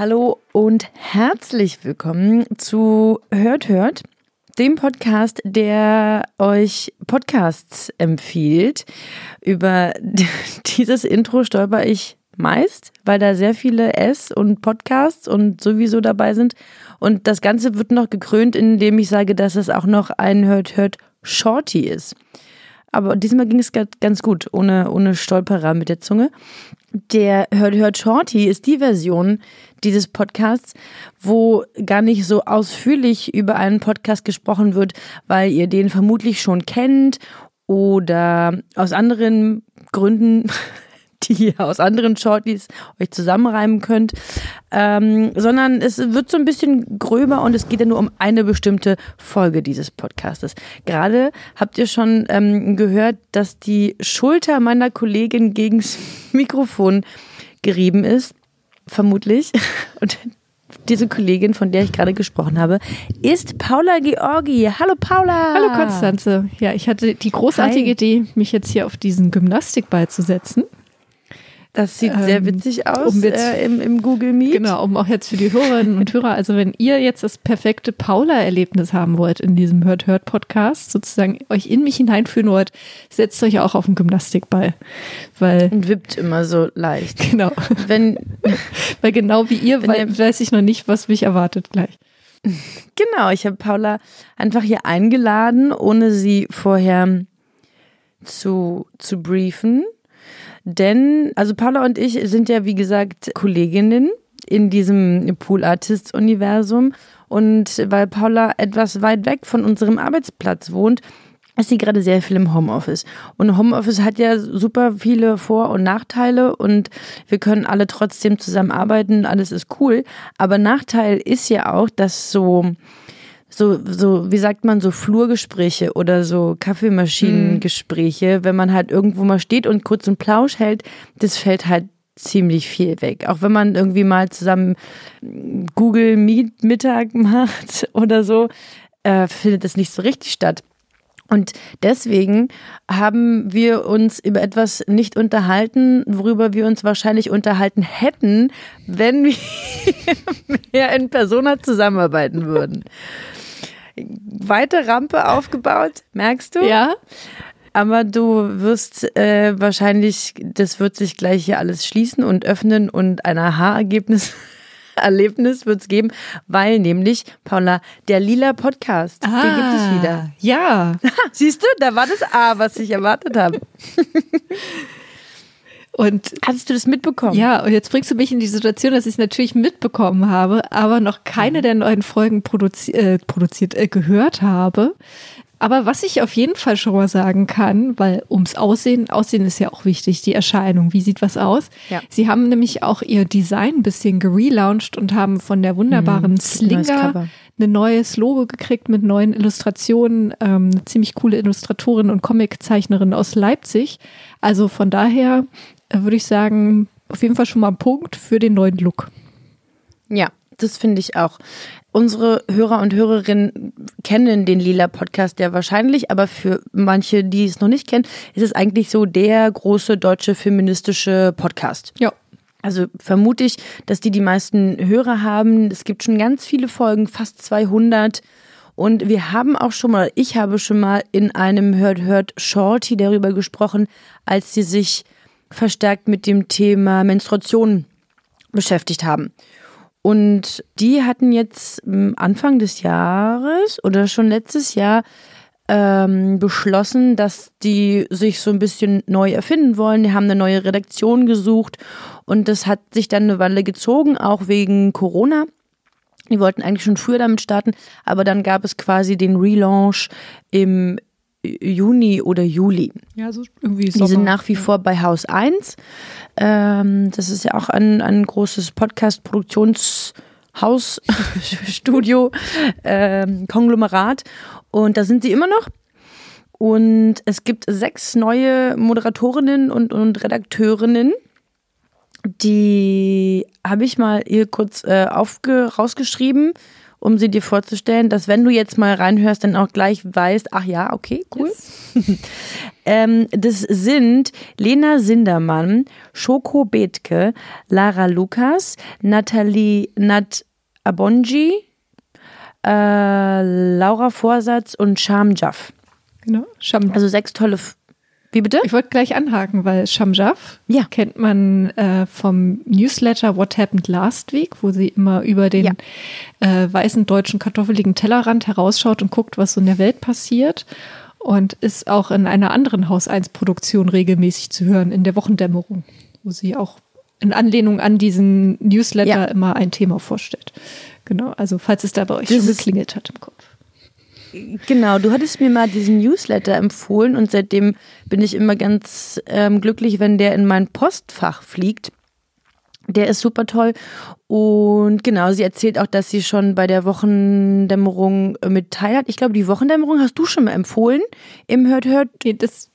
Hallo und herzlich willkommen zu Hört Hört, dem Podcast, der euch Podcasts empfiehlt. Über dieses Intro stolper ich meist, weil da sehr viele S und Podcasts und sowieso dabei sind. Und das Ganze wird noch gekrönt, indem ich sage, dass es auch noch ein Hört Hört Shorty ist. Aber diesmal ging es ganz gut, ohne, ohne Stolperer mit der Zunge. Der Hört Hört Shorty ist die Version dieses Podcasts, wo gar nicht so ausführlich über einen Podcast gesprochen wird, weil ihr den vermutlich schon kennt oder aus anderen Gründen die ihr aus anderen Shorties euch zusammenreimen könnt, ähm, sondern es wird so ein bisschen gröber und es geht ja nur um eine bestimmte Folge dieses Podcastes. Gerade habt ihr schon ähm, gehört, dass die Schulter meiner Kollegin gegens Mikrofon gerieben ist, vermutlich. Und diese Kollegin, von der ich gerade gesprochen habe, ist Paula Georgi. Hallo Paula. Hallo Konstanze. Ja, ich hatte die großartige Hi. Idee, mich jetzt hier auf diesen Gymnastikball zu setzen. Das sieht ähm, sehr witzig aus um jetzt, äh, im, im, Google Meet. Genau, um auch jetzt für die Hörerinnen und Hörer, also wenn ihr jetzt das perfekte Paula-Erlebnis haben wollt in diesem Hört-Hört-Podcast, sozusagen euch in mich hineinführen wollt, setzt euch auch auf den Gymnastikball. Weil, und wippt immer so leicht. Genau. Wenn, weil genau wie ihr weil, weiß ich noch nicht, was mich erwartet gleich. Genau, ich habe Paula einfach hier eingeladen, ohne sie vorher zu, zu briefen. Denn, also Paula und ich sind ja, wie gesagt, Kolleginnen in diesem Pool Artists Universum. Und weil Paula etwas weit weg von unserem Arbeitsplatz wohnt, ist sie gerade sehr viel im Homeoffice. Und Homeoffice hat ja super viele Vor- und Nachteile und wir können alle trotzdem zusammenarbeiten, alles ist cool. Aber Nachteil ist ja auch, dass so so, so, wie sagt man, so Flurgespräche oder so Kaffeemaschinengespräche, mhm. wenn man halt irgendwo mal steht und kurz einen Plausch hält, das fällt halt ziemlich viel weg. Auch wenn man irgendwie mal zusammen Google Meet Mittag macht oder so, äh, findet das nicht so richtig statt. Und deswegen haben wir uns über etwas nicht unterhalten, worüber wir uns wahrscheinlich unterhalten hätten, wenn wir mehr in Persona zusammenarbeiten würden weite Rampe aufgebaut, merkst du? Ja. Aber du wirst äh, wahrscheinlich, das wird sich gleich hier alles schließen und öffnen und ein Aha-Ergebnis. Erlebnis wird es geben, weil nämlich, Paula, der lila Podcast, ah, den gibt es wieder. Ja. Siehst du, da war das A, was ich erwartet habe. Und hast du das mitbekommen? Ja, und jetzt bringst du mich in die Situation, dass ich es natürlich mitbekommen habe, aber noch keine mhm. der neuen Folgen produzi äh, produziert äh, gehört habe. Aber was ich auf jeden Fall schon mal sagen kann, weil ums Aussehen, Aussehen ist ja auch wichtig, die Erscheinung, wie sieht was aus? Ja. Sie haben nämlich auch ihr Design ein bisschen gelauncht und haben von der wunderbaren mhm, Slinger ein neues Logo gekriegt mit neuen Illustrationen, ähm, eine ziemlich coole Illustratorin und Comiczeichnerin aus Leipzig. Also von daher würde ich sagen, auf jeden Fall schon mal ein Punkt für den neuen Look. Ja, das finde ich auch. Unsere Hörer und Hörerinnen kennen den Lila Podcast ja wahrscheinlich, aber für manche, die es noch nicht kennen, ist es eigentlich so der große deutsche feministische Podcast. Ja. Also vermute ich, dass die die meisten Hörer haben. Es gibt schon ganz viele Folgen, fast 200. Und wir haben auch schon mal, ich habe schon mal in einem Hört Hört Shorty darüber gesprochen, als sie sich verstärkt mit dem Thema Menstruation beschäftigt haben. Und die hatten jetzt Anfang des Jahres oder schon letztes Jahr ähm, beschlossen, dass die sich so ein bisschen neu erfinden wollen. Die haben eine neue Redaktion gesucht und das hat sich dann eine Weile gezogen, auch wegen Corona. Die wollten eigentlich schon früher damit starten, aber dann gab es quasi den Relaunch im Juni oder Juli. Ja, so irgendwie Sommer. Die sind nach wie vor bei Haus 1. Ähm, das ist ja auch ein, ein großes Podcast-Produktionshaus, Studio, ähm, Konglomerat. Und da sind sie immer noch. Und es gibt sechs neue Moderatorinnen und, und Redakteurinnen. Die habe ich mal hier kurz äh, rausgeschrieben um sie dir vorzustellen, dass wenn du jetzt mal reinhörst, dann auch gleich weißt, ach ja, okay, cool. Yes. ähm, das sind Lena Sindermann, Schoko Bethke, Lara Lukas, Nathalie Nat Abonji, äh, Laura Vorsatz und Sham Jaff. Genau, Sham. Also sechs tolle wie bitte? Ich wollte gleich anhaken, weil Shamjaf ja. kennt man äh, vom Newsletter What Happened Last Week, wo sie immer über den ja. äh, weißen deutschen kartoffeligen Tellerrand herausschaut und guckt, was so in der Welt passiert. Und ist auch in einer anderen Haus 1 Produktion regelmäßig zu hören, in der Wochendämmerung, wo sie auch in Anlehnung an diesen Newsletter ja. immer ein Thema vorstellt. Genau, also falls es da bei euch das schon geklingelt hat im Kopf. Genau, du hattest mir mal diesen Newsletter empfohlen und seitdem bin ich immer ganz ähm, glücklich, wenn der in mein Postfach fliegt. Der ist super toll. Und genau, sie erzählt auch, dass sie schon bei der Wochendämmerung äh, mit teil hat. Ich glaube, die Wochendämmerung hast du schon mal empfohlen im Hört, Hört. Nee, das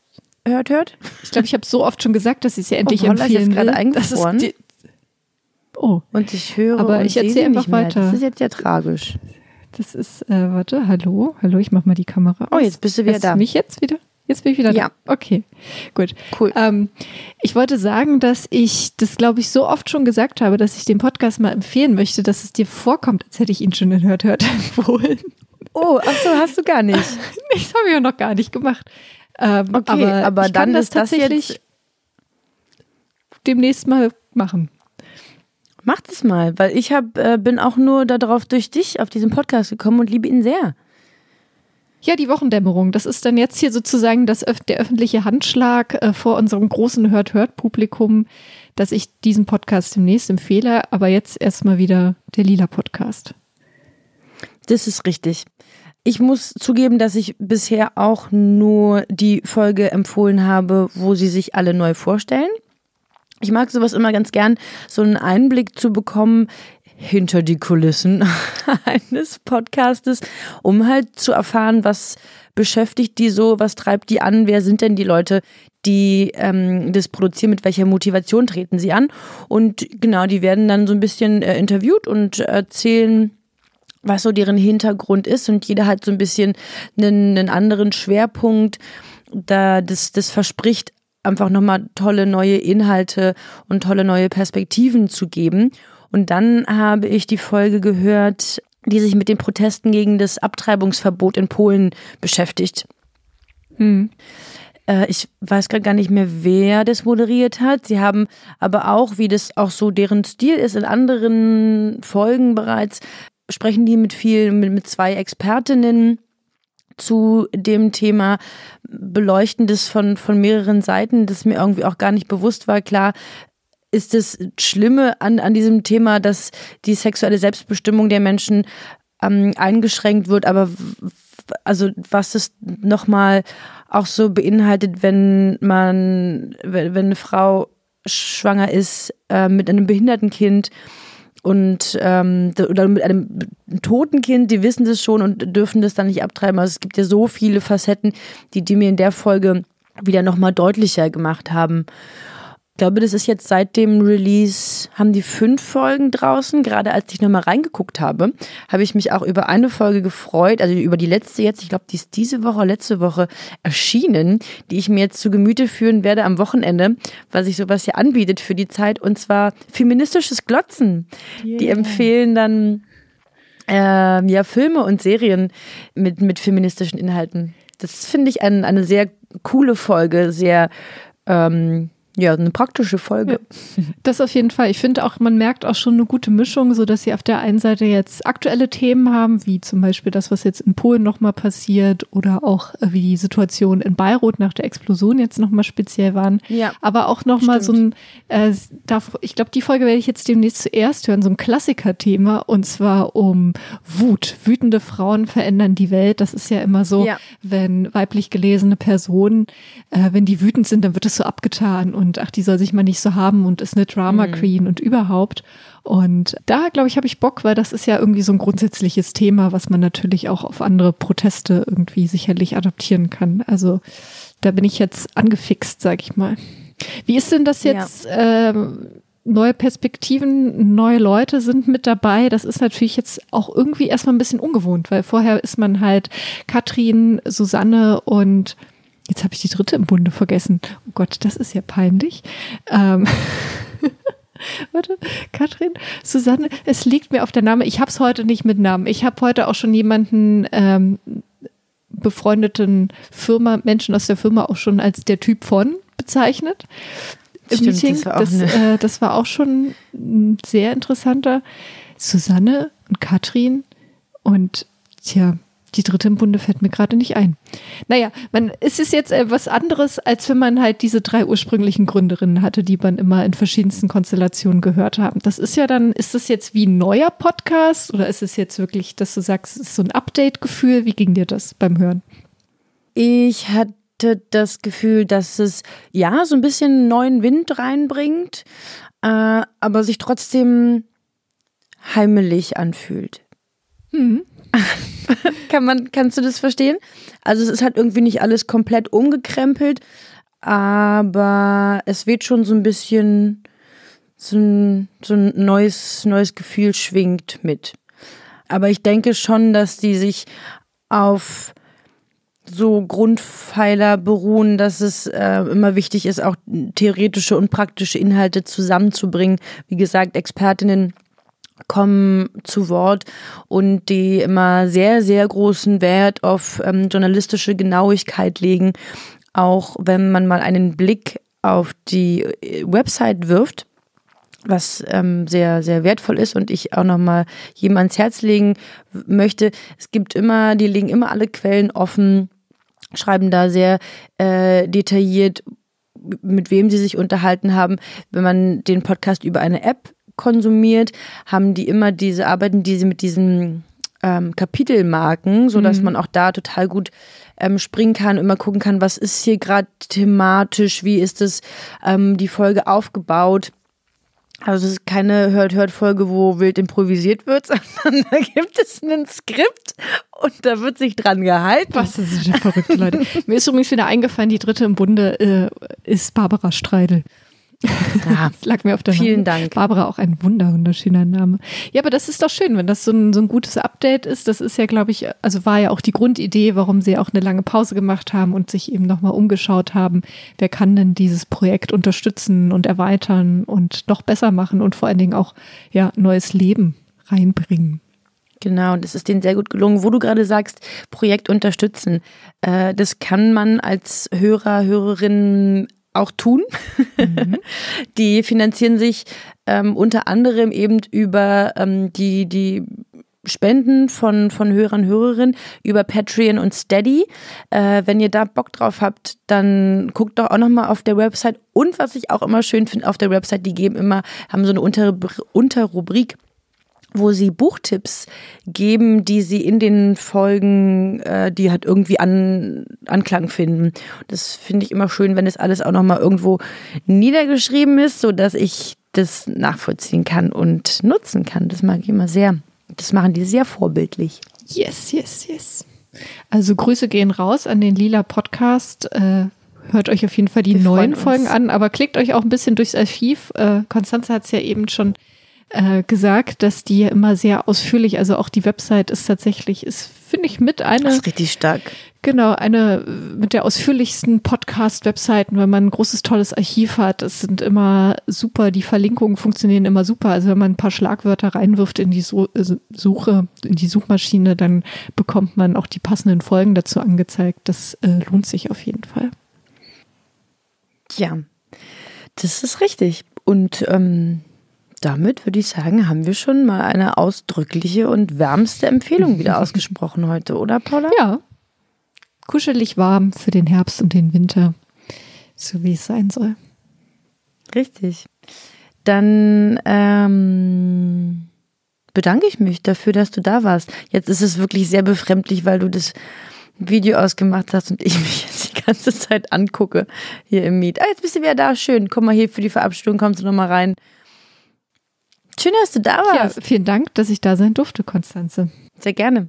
Hört, Hört. Ich glaube, ich habe so oft schon gesagt, dass ich sie endlich oh, empfehlen ist gerade eingefroren. Oh. Und ich höre Aber ich erzähle einfach weiter. Das ist jetzt ja tragisch. Das ist, äh, warte, hallo, hallo, ich mach mal die Kamera aus. Oh, jetzt bist du wieder Hörst da. mich jetzt wieder? Jetzt bin ich wieder ja. da. Okay, gut. Cool. Ähm, ich wollte sagen, dass ich das, glaube ich, so oft schon gesagt habe, dass ich den Podcast mal empfehlen möchte, dass es dir vorkommt, als hätte ich ihn schon in Hört, Hört empfohlen. Oh, ach so, hast du gar nicht. das habe ich ja noch gar nicht gemacht. Ähm, okay, aber, aber dann ist das tatsächlich demnächst mal machen. Mach das mal, weil ich hab, äh, bin auch nur darauf durch dich auf diesen Podcast gekommen und liebe ihn sehr. Ja, die Wochendämmerung. Das ist dann jetzt hier sozusagen das, der öffentliche Handschlag äh, vor unserem großen Hört-Hört-Publikum, dass ich diesen Podcast demnächst empfehle. Aber jetzt erstmal wieder der Lila-Podcast. Das ist richtig. Ich muss zugeben, dass ich bisher auch nur die Folge empfohlen habe, wo sie sich alle neu vorstellen. Ich mag sowas immer ganz gern, so einen Einblick zu bekommen hinter die Kulissen eines Podcastes, um halt zu erfahren, was beschäftigt die so, was treibt die an, wer sind denn die Leute, die ähm, das produzieren, mit welcher Motivation treten sie an. Und genau, die werden dann so ein bisschen äh, interviewt und erzählen, was so deren Hintergrund ist. Und jeder hat so ein bisschen einen, einen anderen Schwerpunkt. Da das, das verspricht einfach nochmal tolle neue Inhalte und tolle neue Perspektiven zu geben. Und dann habe ich die Folge gehört, die sich mit den Protesten gegen das Abtreibungsverbot in Polen beschäftigt. Hm. Äh, ich weiß gerade gar nicht mehr, wer das moderiert hat. Sie haben aber auch, wie das auch so deren Stil ist, in anderen Folgen bereits, sprechen die mit vielen, mit, mit zwei Expertinnen zu dem Thema, beleuchten das von, von mehreren Seiten, das mir irgendwie auch gar nicht bewusst war. Klar, ist das Schlimme an, an diesem Thema, dass die sexuelle Selbstbestimmung der Menschen ähm, eingeschränkt wird, aber also was es nochmal auch so beinhaltet, wenn man, wenn, wenn eine Frau schwanger ist äh, mit einem behinderten Kind, und ähm, oder mit einem toten Kind, die wissen das schon und dürfen das dann nicht abtreiben. Also es gibt ja so viele Facetten, die, die mir in der Folge wieder nochmal deutlicher gemacht haben. Ich glaube, das ist jetzt seit dem Release, haben die fünf Folgen draußen. Gerade als ich nochmal reingeguckt habe, habe ich mich auch über eine Folge gefreut, also über die letzte jetzt, ich glaube, die ist diese Woche, letzte Woche erschienen, die ich mir jetzt zu Gemüte führen werde am Wochenende, weil sich sowas hier anbietet für die Zeit, und zwar feministisches Glotzen. Yeah. Die empfehlen dann äh, ja Filme und Serien mit, mit feministischen Inhalten. Das finde ich ein, eine sehr coole Folge, sehr ähm, ja, eine praktische Folge. Ja, das auf jeden Fall. Ich finde auch, man merkt auch schon eine gute Mischung, so dass sie auf der einen Seite jetzt aktuelle Themen haben, wie zum Beispiel das, was jetzt in Polen nochmal passiert oder auch äh, wie die Situation in Beirut nach der Explosion jetzt nochmal speziell waren. Ja. Aber auch nochmal so ein, äh, ich glaube, die Folge werde ich jetzt demnächst zuerst hören, so ein Klassiker-Thema und zwar um Wut. Wütende Frauen verändern die Welt. Das ist ja immer so, ja. wenn weiblich gelesene Personen, äh, wenn die wütend sind, dann wird es so abgetan und und ach, die soll sich mal nicht so haben und ist eine Drama mhm. Queen mhm. und überhaupt. Und da, glaube ich, habe ich Bock, weil das ist ja irgendwie so ein grundsätzliches Thema, was man natürlich auch auf andere Proteste irgendwie sicherlich adaptieren kann. Also da bin ich jetzt angefixt, sag ich mal. Wie ist denn das jetzt? Ja. Ähm, neue Perspektiven, neue Leute sind mit dabei. Das ist natürlich jetzt auch irgendwie erstmal ein bisschen ungewohnt, weil vorher ist man halt Katrin, Susanne und Jetzt habe ich die dritte im Bunde vergessen. Oh Gott, das ist ja peinlich. Ähm Warte, Katrin, Susanne, es liegt mir auf der Name. Ich habe es heute nicht mit Namen. Ich habe heute auch schon jemanden ähm, befreundeten Firma, Menschen aus der Firma auch schon als der Typ von bezeichnet. Im Stimmt, Meeting. Das war, das, äh, das war auch schon ein sehr interessanter. Susanne und Katrin und tja, die dritte im Bunde fällt mir gerade nicht ein. Naja, man, es ist jetzt etwas anderes, als wenn man halt diese drei ursprünglichen Gründerinnen hatte, die man immer in verschiedensten Konstellationen gehört haben. Das ist ja dann, ist das jetzt wie ein neuer Podcast oder ist es jetzt wirklich, dass du sagst, es ist so ein Update-Gefühl? Wie ging dir das beim Hören? Ich hatte das Gefühl, dass es ja so ein bisschen neuen Wind reinbringt, äh, aber sich trotzdem heimelig anfühlt. Mhm. Kann man, kannst du das verstehen? Also es ist halt irgendwie nicht alles komplett umgekrempelt, aber es wird schon so ein bisschen so ein, so ein neues, neues Gefühl schwingt mit. Aber ich denke schon, dass die sich auf so Grundpfeiler beruhen, dass es äh, immer wichtig ist, auch theoretische und praktische Inhalte zusammenzubringen. Wie gesagt, Expertinnen kommen zu Wort und die immer sehr, sehr großen Wert auf ähm, journalistische Genauigkeit legen, auch wenn man mal einen Blick auf die äh, Website wirft, was ähm, sehr, sehr wertvoll ist und ich auch nochmal jedem ans Herz legen möchte. Es gibt immer, die legen immer alle Quellen offen, schreiben da sehr äh, detailliert, mit wem sie sich unterhalten haben. Wenn man den Podcast über eine App konsumiert, haben die immer diese, arbeiten diese mit diesen ähm, Kapitelmarken, sodass mhm. man auch da total gut ähm, springen kann, immer gucken kann, was ist hier gerade thematisch, wie ist es ähm, die Folge aufgebaut. Also es ist keine Hört-Hört-Folge, wo wild improvisiert wird, sondern da gibt es ein Skript und da wird sich dran gehalten. Was, das ist ja verrückt, Leute. Mir ist übrigens wieder eingefallen, die dritte im Bunde äh, ist Barbara Streidel. Ja, das lag mir auf der Vielen Hand. Dank. Barbara, auch ein wunder, wunderschöner Name. Ja, aber das ist doch schön, wenn das so ein, so ein gutes Update ist. Das ist ja, glaube ich, also war ja auch die Grundidee, warum sie auch eine lange Pause gemacht haben und sich eben nochmal umgeschaut haben. Wer kann denn dieses Projekt unterstützen und erweitern und noch besser machen und vor allen Dingen auch ja, neues Leben reinbringen? Genau, das ist denen sehr gut gelungen. Wo du gerade sagst, Projekt unterstützen, äh, das kann man als Hörer, Hörerin auch tun. Mhm. Die finanzieren sich ähm, unter anderem eben über ähm, die, die Spenden von, von Hörern, Hörerinnen über Patreon und Steady. Äh, wenn ihr da Bock drauf habt, dann guckt doch auch nochmal auf der Website. Und was ich auch immer schön finde auf der Website, die geben immer, haben so eine Unter Unterrubrik wo sie Buchtipps geben, die sie in den Folgen, äh, die halt irgendwie an, Anklang finden. Das finde ich immer schön, wenn das alles auch nochmal irgendwo niedergeschrieben ist, sodass ich das nachvollziehen kann und nutzen kann. Das mag ich immer sehr. Das machen die sehr vorbildlich. Yes, yes, yes. Also Grüße gehen raus an den Lila Podcast. Äh, hört euch auf jeden Fall die Wir neuen Folgen an, aber klickt euch auch ein bisschen durchs Archiv. Äh, Konstanze hat es ja eben schon äh, gesagt, dass die immer sehr ausführlich, also auch die Website ist tatsächlich, ist, finde ich, mit einer. Das ist richtig stark. Genau, eine mit der ausführlichsten Podcast-Webseiten, wenn man ein großes, tolles Archiv hat. Es sind immer super, die Verlinkungen funktionieren immer super. Also wenn man ein paar Schlagwörter reinwirft in die also Suche, in die Suchmaschine, dann bekommt man auch die passenden Folgen dazu angezeigt. Das äh, lohnt sich auf jeden Fall. Ja, Das ist richtig. Und ähm, damit würde ich sagen, haben wir schon mal eine ausdrückliche und wärmste Empfehlung wieder ausgesprochen heute, oder Paula? Ja. Kuschelig warm für den Herbst und den Winter, so wie es sein soll. Richtig. Dann ähm, bedanke ich mich dafür, dass du da warst. Jetzt ist es wirklich sehr befremdlich, weil du das Video ausgemacht hast und ich mich jetzt die ganze Zeit angucke hier im Meet. Ah, jetzt bist du wieder da. Schön. Komm mal hier für die Verabschiedung, kommst du nochmal rein. Schön, dass du da warst. Ja, vielen Dank, dass ich da sein durfte, Konstanze. Sehr gerne.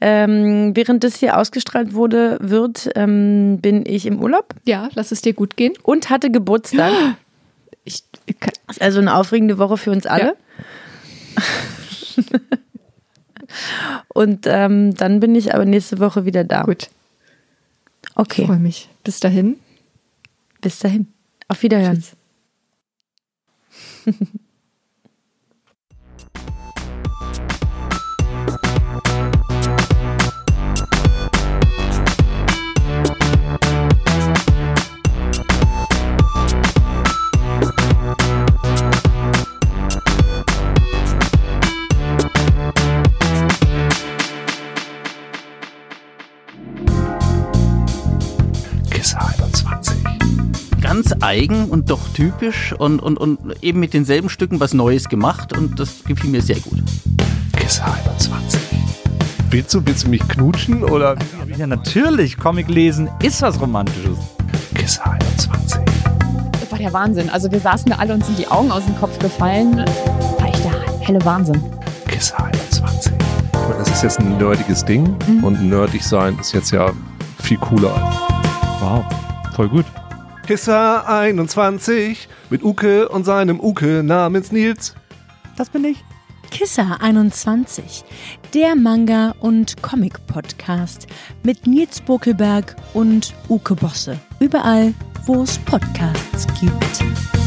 Ähm, während das hier ausgestrahlt wurde, wird, ähm, bin ich im Urlaub. Ja, lass es dir gut gehen. Und hatte Geburtstag. Ich, ich ist also eine aufregende Woche für uns alle. Ja. Und ähm, dann bin ich aber nächste Woche wieder da. Gut. Okay. Ich freue mich. Bis dahin. Bis dahin. Auf Wiederhören. eigen und doch typisch und, und, und eben mit denselben Stücken was Neues gemacht und das gefiel mir sehr gut. Kiss 21. Willst du, willst du mich knutschen oder? Ja, natürlich. Comic lesen ist was Romantisches. Kiss 21. Das war der Wahnsinn. Also wir saßen da alle und sind die Augen aus dem Kopf gefallen. War echt der helle Wahnsinn. Kiss 21. Das ist jetzt ein nerdiges Ding mhm. und nerdig sein ist jetzt ja viel cooler. Wow, voll gut. Kisser 21 mit Uke und seinem Uke namens Nils. Das bin ich. Kisser 21, der Manga- und Comic-Podcast mit Nils Bokelberg und Uke Bosse. Überall, wo es Podcasts gibt.